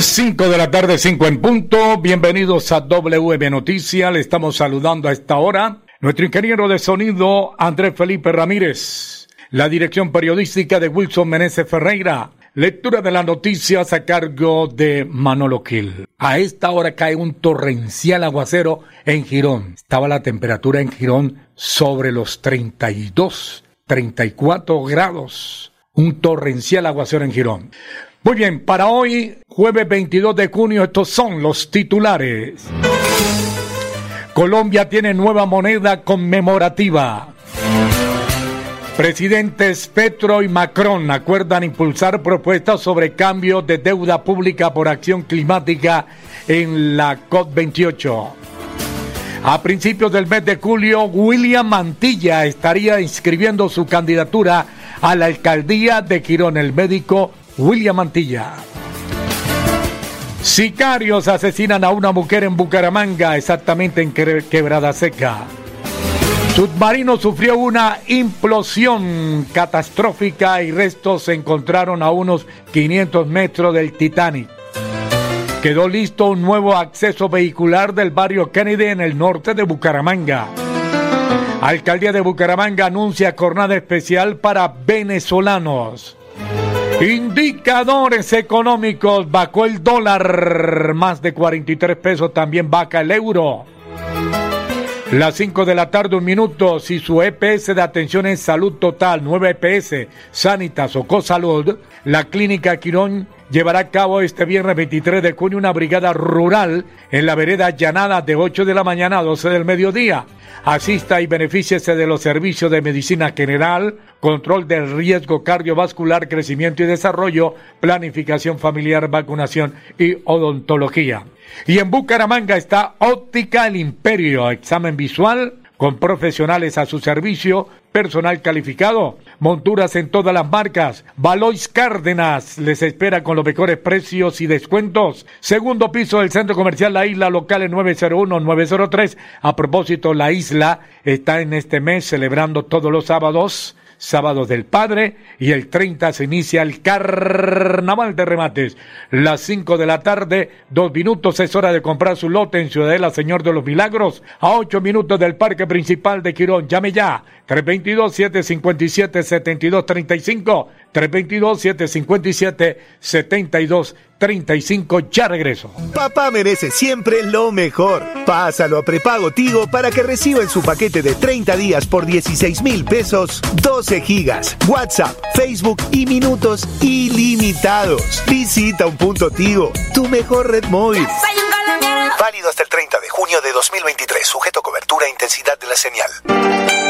5 de la tarde, 5 en punto. Bienvenidos a WM Noticias. Le estamos saludando a esta hora. Nuestro ingeniero de sonido, Andrés Felipe Ramírez. La dirección periodística de Wilson Meneses Ferreira. Lectura de las noticias a cargo de Manolo Gil. A esta hora cae un torrencial aguacero en Girón. Estaba la temperatura en Girón sobre los 32, 34 grados. Un torrencial aguacero en Girón. Muy bien, para hoy, jueves 22 de junio, estos son los titulares. Colombia tiene nueva moneda conmemorativa. Presidentes Petro y Macron acuerdan impulsar propuestas sobre cambio de deuda pública por acción climática en la COP28. A principios del mes de julio, William Mantilla estaría inscribiendo su candidatura a la alcaldía de Quirón. El médico William Mantilla. Sicarios asesinan a una mujer en Bucaramanga, exactamente en Quebrada Seca. Submarino sufrió una implosión catastrófica y restos se encontraron a unos 500 metros del Titanic. Quedó listo un nuevo acceso vehicular del barrio Kennedy en el norte de Bucaramanga. Alcaldía de Bucaramanga anuncia jornada especial para venezolanos. Indicadores económicos, bajó el dólar, más de 43 pesos, también baja el euro. Las 5 de la tarde, un minuto, si su EPS de atención en salud total, 9 EPS, Sanitas o Cosalud, la clínica Quirón llevará a cabo este viernes 23 de junio una brigada rural en la vereda Llanada de 8 de la mañana a 12 del mediodía. Asista y benefíciese de los servicios de medicina general, control del riesgo cardiovascular, crecimiento y desarrollo, planificación familiar, vacunación y odontología. Y en Bucaramanga está Óptica El Imperio, examen visual con profesionales a su servicio, personal calificado, monturas en todas las marcas. Valois Cárdenas les espera con los mejores precios y descuentos. Segundo piso del Centro Comercial La Isla, local en 901-903. A propósito, La Isla está en este mes celebrando todos los sábados sábado del Padre, y el 30 se inicia el Carnaval de Remates. Las 5 de la tarde, dos minutos, es hora de comprar su lote en Ciudadela Señor de los Milagros, a 8 minutos del Parque Principal de Quirón. Llame ya, 322-757-7235, 322-757-7235. 35. Ya regreso. Papá merece siempre lo mejor. Pásalo a prepago Tigo para que reciba en su paquete de 30 días por 16 mil pesos 12 gigas, WhatsApp, Facebook y minutos ilimitados. Visita un punto Tigo, tu mejor red móvil. Válido hasta el 30 de junio de 2023, sujeto a cobertura e intensidad de la señal.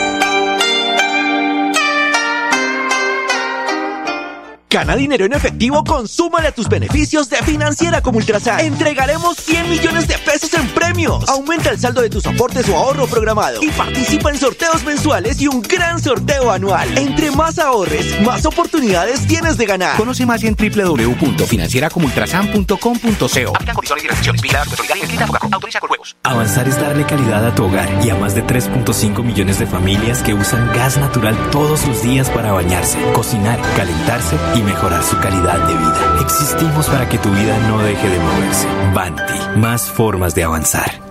Gana dinero en efectivo, consúmale a tus beneficios de Financiera como Ultrasan. Entregaremos 100 millones de pesos en premios. Aumenta el saldo de tus aportes o ahorro programado y participa en sorteos mensuales y un gran sorteo anual. Entre más ahorres, más oportunidades tienes de ganar. Conoce más en www.financieracomultrasan.com.co. Avanzar es darle calidad a tu hogar y a más de 3.5 millones de familias que usan gas natural todos los días para bañarse, cocinar, calentarse y mejorar su calidad de vida. Existimos para que tu vida no deje de moverse. Banti, más formas de avanzar.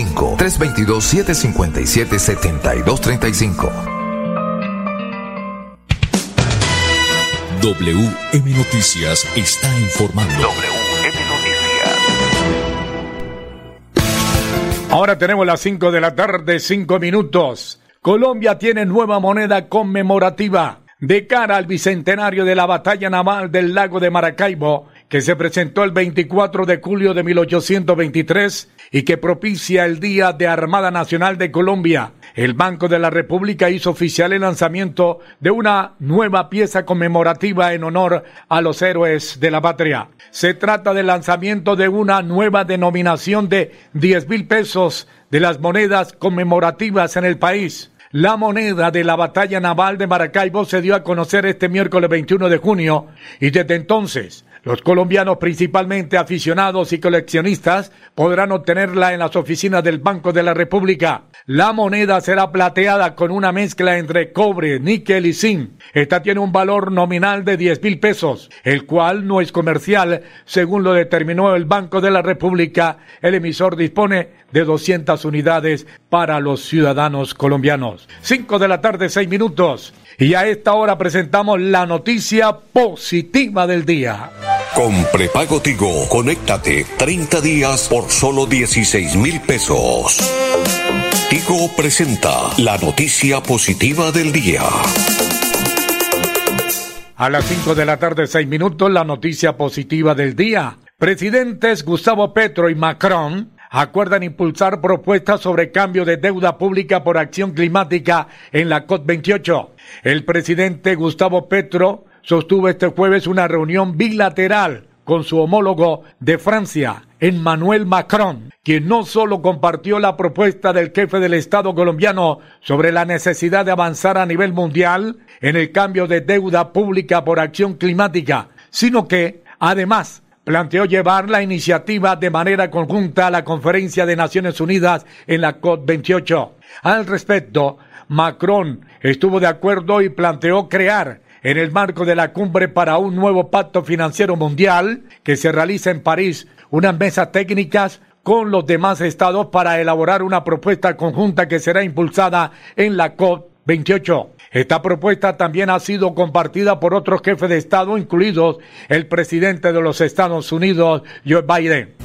322-757-7235. 322-757-7235. WM Noticias está informando. WM Noticias. Ahora tenemos las 5 de la tarde, 5 minutos. Colombia tiene nueva moneda conmemorativa de cara al bicentenario de la batalla naval del lago de Maracaibo, que se presentó el 24 de julio de 1823 y que propicia el Día de Armada Nacional de Colombia. El Banco de la República hizo oficial el lanzamiento de una nueva pieza conmemorativa en honor a los héroes de la patria. Se trata del lanzamiento de una nueva denominación de 10 mil pesos de las monedas conmemorativas en el país. La moneda de la batalla naval de Maracaibo se dio a conocer este miércoles 21 de junio y desde entonces los colombianos, principalmente aficionados y coleccionistas, podrán obtenerla en las oficinas del Banco de la República. La moneda será plateada con una mezcla entre cobre, níquel y zinc. Esta tiene un valor nominal de 10 mil pesos, el cual no es comercial, según lo determinó el Banco de la República. El emisor dispone de 200 unidades para los ciudadanos colombianos. 5 de la tarde, 6 minutos. Y a esta hora presentamos la noticia positiva del día. Con prepago Tigo, conéctate 30 días por solo 16 mil pesos. Tigo presenta la noticia positiva del día. A las 5 de la tarde, 6 minutos, la noticia positiva del día. Presidentes Gustavo Petro y Macron acuerdan impulsar propuestas sobre cambio de deuda pública por acción climática en la COP28. El presidente Gustavo Petro sostuvo este jueves una reunión bilateral con su homólogo de Francia, Emmanuel Macron, quien no solo compartió la propuesta del jefe del Estado colombiano sobre la necesidad de avanzar a nivel mundial en el cambio de deuda pública por acción climática, sino que, además, planteó llevar la iniciativa de manera conjunta a la Conferencia de Naciones Unidas en la COP28. Al respecto, Macron estuvo de acuerdo y planteó crear en el marco de la cumbre para un nuevo pacto financiero mundial que se realiza en París unas mesas técnicas con los demás estados para elaborar una propuesta conjunta que será impulsada en la COP28. Esta propuesta también ha sido compartida por otros jefes de Estado, incluidos el presidente de los Estados Unidos, Joe Biden.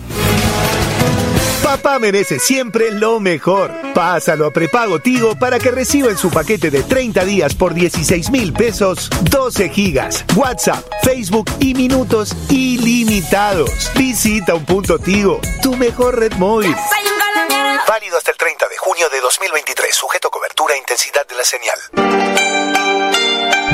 Papá merece siempre lo mejor. Pásalo a prepago Tigo para que reciba en su paquete de 30 días por 16 mil pesos 12 gigas, WhatsApp, Facebook y minutos ilimitados. Visita un punto Tigo, tu mejor red móvil. Válido hasta el 30 de junio de 2023, sujeto a cobertura e intensidad de la señal.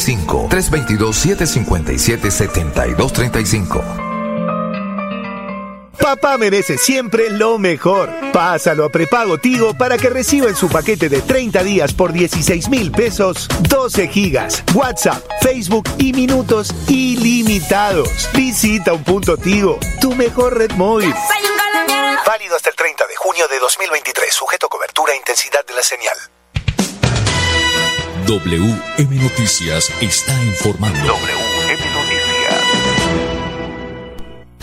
322-757-7235. 322-757-7235. Papá merece siempre lo mejor. Pásalo a prepago Tigo para que reciba en su paquete de 30 días por 16 mil pesos 12 gigas, WhatsApp, Facebook y minutos ilimitados. Visita un punto Tigo, tu mejor red móvil. Válido hasta el 30 de junio de 2023, sujeto a cobertura e intensidad de la señal. WM Noticias está informando. WM Noticias.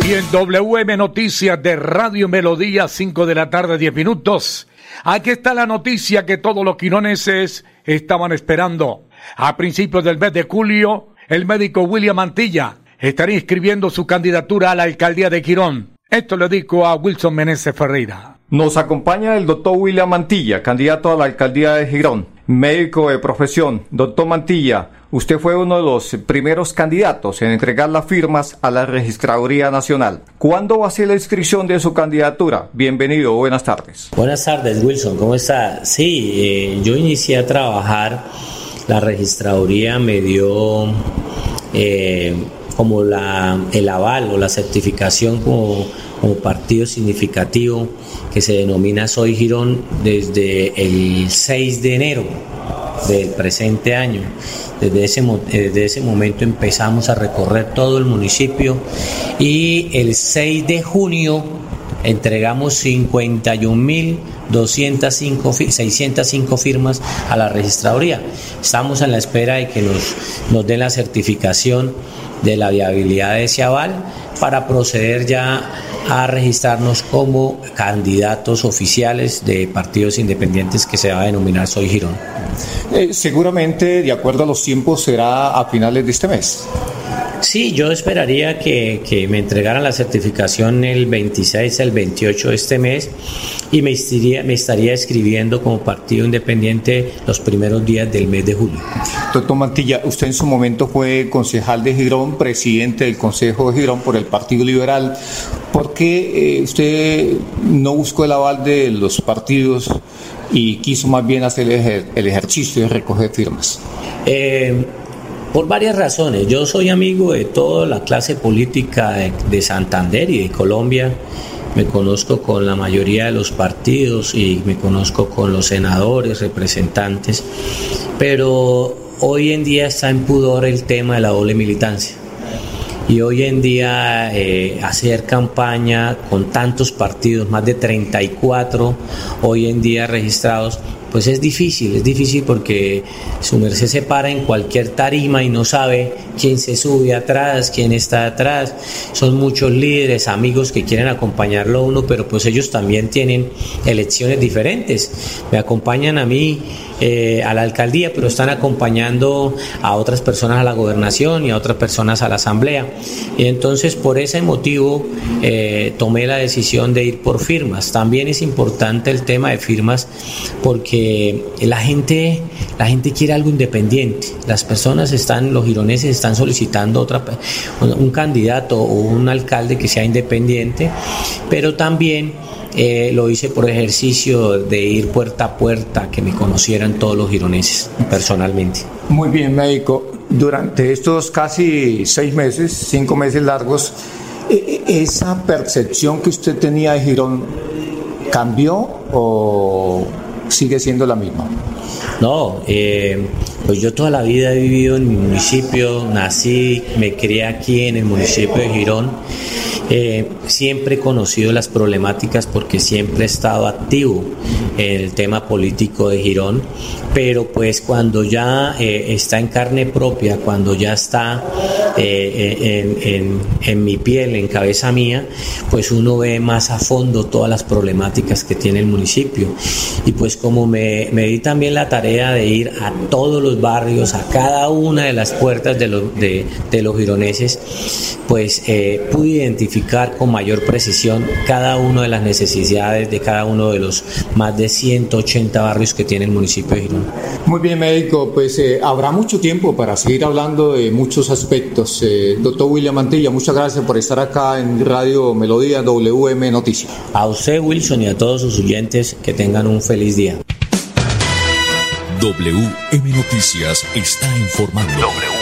Y en WM Noticias de Radio Melodía, 5 de la tarde, 10 minutos. Aquí está la noticia que todos los quironeses estaban esperando. A principios del mes de julio, el médico William Mantilla estaría inscribiendo su candidatura a la alcaldía de Quirón. Esto le dijo a Wilson Meneses Ferreira. Nos acompaña el doctor William Mantilla, candidato a la alcaldía de Girón, médico de profesión. Doctor Mantilla, usted fue uno de los primeros candidatos en entregar las firmas a la Registraduría Nacional. ¿Cuándo va a ser la inscripción de su candidatura? Bienvenido, buenas tardes. Buenas tardes, Wilson, ¿cómo está? Sí, eh, yo inicié a trabajar, la Registraduría me dio eh, como la, el aval o la certificación como, partido significativo que se denomina Soy Girón desde el 6 de enero del presente año. Desde ese, mo- desde ese momento empezamos a recorrer todo el municipio y el 6 de junio entregamos 51.205 fi- 605 firmas a la registraduría. Estamos en la espera de que nos, nos den la certificación de la viabilidad de ese aval para proceder ya a registrarnos como candidatos oficiales de partidos independientes que se va a denominar Soy Girón. Eh, seguramente, de acuerdo a los tiempos, será a finales de este mes. Sí, yo esperaría que, que me entregaran la certificación el 26, el 28 de este mes y me estaría, me estaría escribiendo como partido independiente los primeros días del mes de julio. Doctor Mantilla, usted en su momento fue concejal de Girón, presidente del Consejo de Girón por el Partido Liberal. ¿Por qué eh, usted no buscó el aval de los partidos y quiso más bien hacer el, ejer- el ejercicio de recoger firmas? Eh, por varias razones. Yo soy amigo de toda la clase política de, de Santander y de Colombia. Me conozco con la mayoría de los partidos y me conozco con los senadores, representantes. Pero hoy en día está en pudor el tema de la doble militancia. Y hoy en día eh, hacer campaña con tantos partidos, más de 34 hoy en día registrados, pues es difícil, es difícil porque su merced se para en cualquier tarima y no sabe quién se sube atrás, quién está atrás. Son muchos líderes, amigos que quieren acompañarlo a uno, pero pues ellos también tienen elecciones diferentes. Me acompañan a mí eh, a la alcaldía, pero están acompañando a otras personas a la gobernación y a otras personas a la asamblea. Y entonces por ese motivo eh, tomé la decisión de ir por firmas. También es importante el tema de firmas porque la gente, la gente quiere algo independiente. Las personas están, los gironeses están solicitando otra, un candidato o un alcalde que sea independiente, pero también eh, lo hice por ejercicio de ir puerta a puerta, que me conocieran todos los gironeses personalmente. Muy bien, médico. Durante estos casi seis meses, cinco meses largos, e- e- ¿esa percepción que usted tenía de Girón cambió o sigue siendo la misma? No, eh, pues yo toda la vida he vivido en mi municipio, nací, me crié aquí en el municipio de Girón Eh, siempre he conocido las problemáticas porque siempre he estado activo en el tema político de Girón, pero pues cuando ya eh, está en carne propia, cuando ya está eh, en, mi piel, en cabeza mía, pues uno ve más a fondo todas las problemáticas que tiene el municipio. Y pues como me, me di también la tarea de ir a todos los barrios, a cada una de las puertas de los, de, de los gironeses, pues pude identificar con mayor precisión cada una de las necesidades de cada uno de los más de 180 barrios que tiene el municipio de Girón. Muy bien, médico, pues eh, habrá mucho tiempo para seguir hablando de muchos aspectos. Eh, doctor William Mantilla, muchas gracias por estar acá en Radio Melodía WM Noticias. A usted, Wilson, y a todos sus oyentes, que tengan un feliz día. WM Noticias está informando.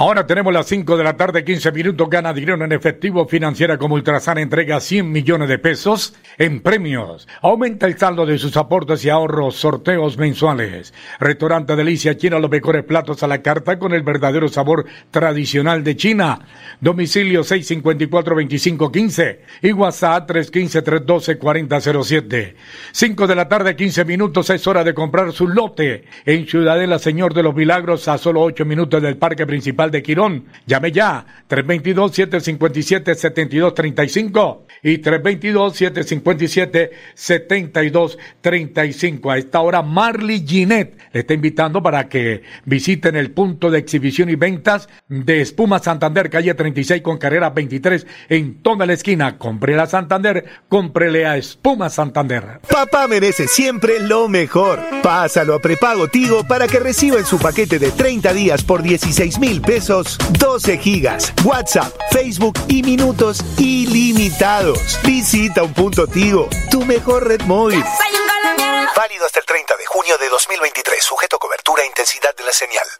Ahora tenemos las 5 de la tarde, 15 minutos. Gana dinero en efectivo. Financiera como Ultrasan entrega 100 millones de pesos en premios. Aumenta el saldo de sus aportes y ahorros. Sorteos mensuales. Restaurante Delicia China, los mejores platos a la carta con el verdadero sabor tradicional de China. Domicilio 654-2515 y WhatsApp 315-312-4007. 5 de la tarde, 15 minutos. Es hora de comprar su lote en Ciudadela Señor de los Milagros a solo 8 minutos del parque principal de Quirón. Llame ya, 322-757-7235 y 322-757-7235. A esta hora, Marley Ginette le está invitando para que visiten el punto de exhibición y ventas de Espuma Santander, calle 36 con carrera 23 en toda la esquina. Compré a Santander, cómprele a Espuma Santander. Papá merece siempre lo mejor. Pásalo a prepago Tigo para que reciba en su paquete de 30 días por 16 mil pesos 12 gigas, WhatsApp, Facebook y minutos ilimitados. Visita un punto Tigo, tu mejor red móvil. Válido hasta el 30 de junio de 2023, sujeto a cobertura e intensidad de la señal.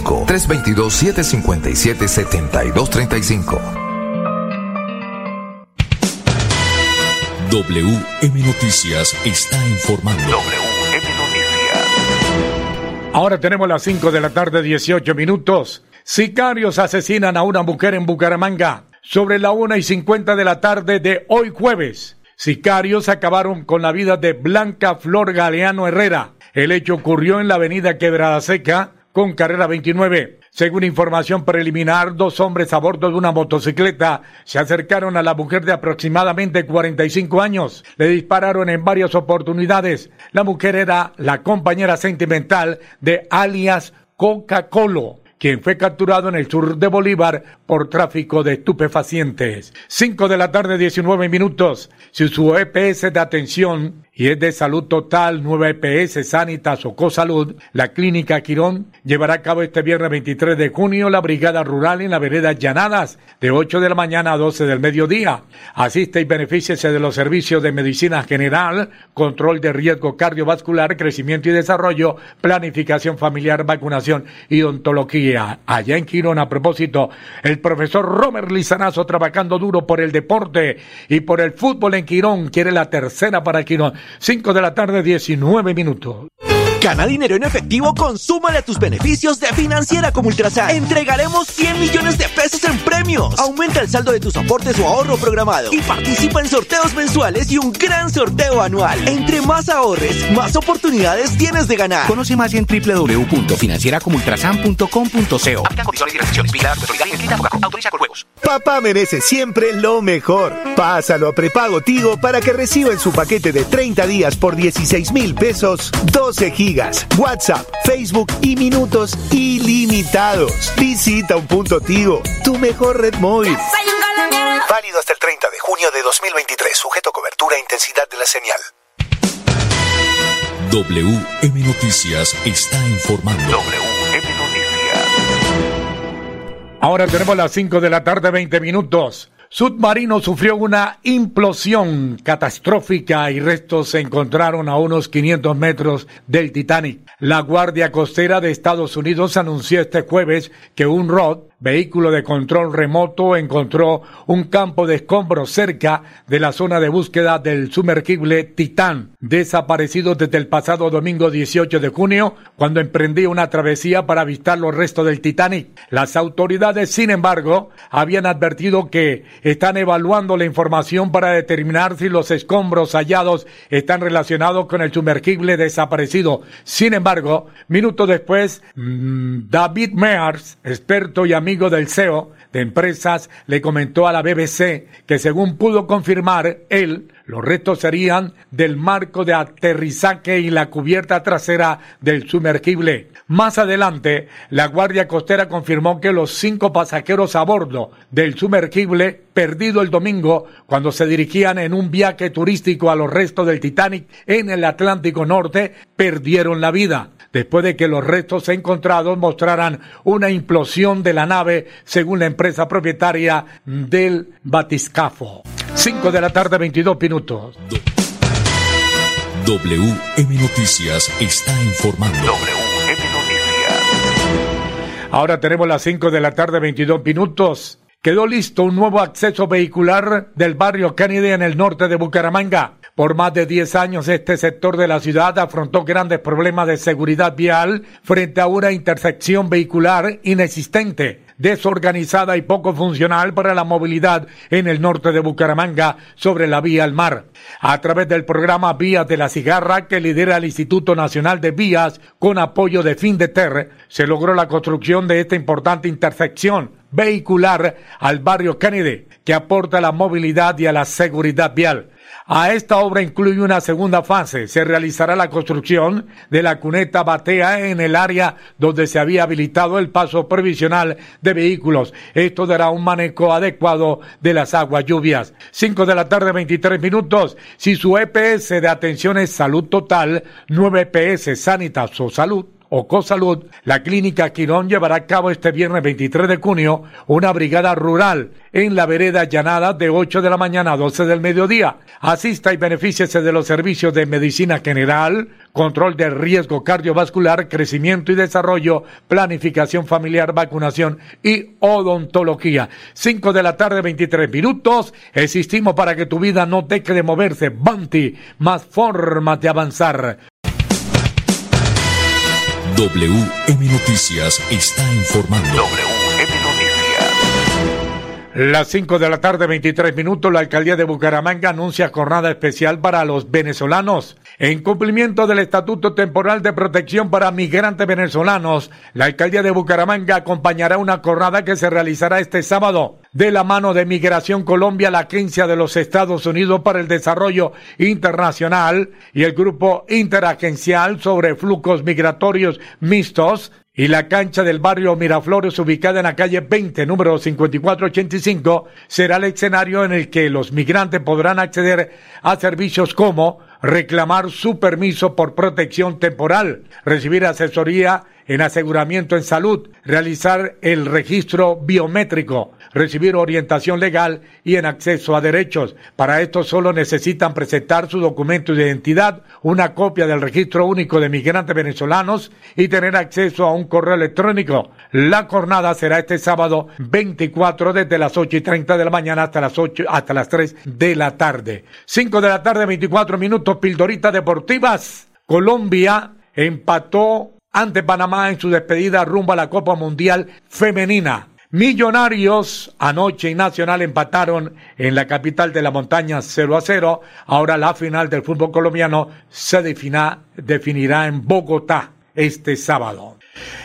322-757-7235. WM Noticias está informando. WM Noticias. Ahora tenemos las 5 de la tarde, 18 minutos. Sicarios asesinan a una mujer en Bucaramanga sobre la 1 y 50 de la tarde de hoy jueves. Sicarios acabaron con la vida de Blanca Flor Galeano Herrera. El hecho ocurrió en la avenida Quebrada Seca, con carrera 29. Según información preliminar, dos hombres a bordo de una motocicleta se acercaron a la mujer de aproximadamente 45 años. Le dispararon en varias oportunidades. La mujer era la compañera sentimental de alias Coca-Cola quien fue capturado en el sur de Bolívar por tráfico de estupefacientes. 5 de la tarde, 19 minutos. Si su EPS de atención y es de Salud Total, 9 EPS, Sanitas o Cosalud, la Clínica Quirón llevará a cabo este viernes 23 de junio la Brigada Rural en la vereda Llanadas, de 8 de la mañana a 12 del mediodía. Asiste y benefíciese de los servicios de medicina general, control de riesgo cardiovascular, crecimiento y desarrollo, planificación familiar, vacunación y odontología. Allá en Quirón, a propósito, el profesor Romer Lizanazo trabajando duro por el deporte y por el fútbol en Quirón, quiere la tercera para Quirón. 5 de la tarde, 19 minutos. Gana dinero en efectivo, consúmale a tus beneficios de Financiera como Ultrasan. Entregaremos 100 millones de pesos en premios. Aumenta el saldo de tus aportes o ahorro programado y participa en sorteos mensuales y un gran sorteo anual. Entre más ahorres, más oportunidades tienes de ganar. Conoce más en www.financieracomultrasan.com.co. Papá merece siempre lo mejor. Pásalo a prepago Tigo para que reciba en su paquete de 30 días por 16 mil pesos 12 gigas WhatsApp, Facebook y minutos ilimitados. Visita un punto Tigo, tu mejor red móvil. Válido hasta el 30 de junio de 2023, sujeto a cobertura e intensidad de la señal. WM Noticias está informando. WM Noticias. Ahora tenemos las 5 de la tarde, 20 minutos. Submarino sufrió una implosión catastrófica y restos se encontraron a unos 500 metros del Titanic. La Guardia Costera de Estados Unidos anunció este jueves que un ROD vehículo de control remoto encontró un campo de escombros cerca de la zona de búsqueda del sumergible Titán, desaparecido desde el pasado domingo 18 de junio, cuando emprendía una travesía para avistar los restos del Titanic. Las autoridades, sin embargo, habían advertido que están evaluando la información para determinar si los escombros hallados están relacionados con el sumergible desaparecido. Sin embargo, minutos después, mm, David Mears, experto y amigo del CEO de empresas, le comentó a la BBC que según pudo confirmar él, los restos serían del marco de aterrizaje y la cubierta trasera del sumergible. Más adelante, la Guardia Costera confirmó que los cinco pasajeros a bordo del sumergible perdido el domingo cuando se dirigían en un viaje turístico a los restos del Titanic en el Atlántico Norte perdieron la vida después de que los restos encontrados mostraran una implosión de la nave según la empresa propietaria del batiscafo. 5 de la tarde, 22 minutos. WM Noticias está informando. WM Noticias. Ahora tenemos las 5 de la tarde, 22 minutos. Quedó listo un nuevo acceso vehicular del barrio Kennedy en el norte de Bucaramanga. Por más de 10 años este sector de la ciudad afrontó grandes problemas de seguridad vial frente a una intersección vehicular inexistente, desorganizada y poco funcional para la movilidad en el norte de Bucaramanga sobre la vía al mar. A través del programa Vías de la Cigarra que lidera el Instituto Nacional de Vías con apoyo de Findeter, se logró la construcción de esta importante intersección vehicular al barrio Kennedy, que aporta la movilidad y a la seguridad vial. A esta obra incluye una segunda fase. Se realizará la construcción de la cuneta batea en el área donde se había habilitado el paso provisional de vehículos. Esto dará un manejo adecuado de las aguas lluvias. 5 de la tarde, 23 minutos. Si su EPS de atención es salud total, 9 EPS Sanitas o Salud o Cosalud, la clínica Quirón llevará a cabo este viernes 23 de junio una brigada rural en la vereda Llanada de 8 de la mañana a 12 del mediodía. Asista y benefíciese de los servicios de medicina general, control de riesgo cardiovascular, crecimiento y desarrollo, planificación familiar, vacunación y odontología. 5 de la tarde, 23 minutos. Existimos para que tu vida no deje de moverse. Banti, más formas de avanzar. WM Noticias está informando. WM Noticias. Las 5 de la tarde, 23 minutos, la alcaldía de Bucaramanga anuncia jornada especial para los venezolanos. En cumplimiento del Estatuto Temporal de Protección para Migrantes Venezolanos, la alcaldía de Bucaramanga acompañará una jornada que se realizará este sábado. De la mano de Migración Colombia, la Agencia de los Estados Unidos para el Desarrollo Internacional y el Grupo Interagencial sobre Flujos Migratorios Mixtos y la cancha del barrio Miraflores, ubicada en la calle 20, número 5485, será el escenario en el que los migrantes podrán acceder a servicios como reclamar su permiso por protección temporal, recibir asesoría en aseguramiento en salud, realizar el registro biométrico, recibir orientación legal y en acceso a derechos. Para esto solo necesitan presentar su documento de identidad, una copia del registro único de migrantes venezolanos y tener acceso a un correo electrónico. La jornada será este sábado 24 desde las 8 y 30 de la mañana hasta las 8, hasta las 3 de la tarde. 5 de la tarde, 24 minutos, Pildoritas Deportivas. Colombia empató ante Panamá en su despedida rumbo a la Copa Mundial Femenina. Millonarios anoche y Nacional empataron en la capital de la montaña 0 a 0. Ahora la final del fútbol colombiano se definirá en Bogotá este sábado.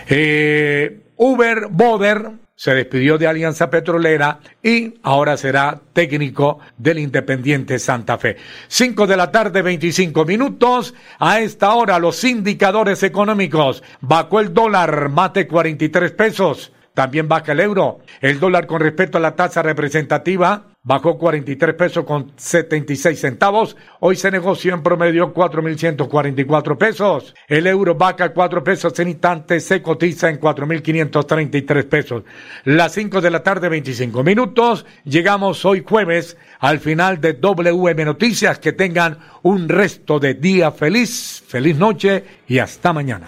Eh, Uber Boder se despidió de Alianza Petrolera y ahora será técnico del Independiente Santa Fe. Cinco de la tarde, 25 minutos. A esta hora los indicadores económicos. Bajó el dólar, mate 43 pesos. También baja el euro. El dólar con respecto a la tasa representativa bajó 43 pesos con 76 centavos. Hoy se negoció en promedio 4.144 pesos. El euro baja 4 pesos en instantes, se cotiza en 4.533 pesos. Las 5 de la tarde, 25 minutos. Llegamos hoy jueves al final de WM Noticias. Que tengan un resto de día feliz, feliz noche y hasta mañana.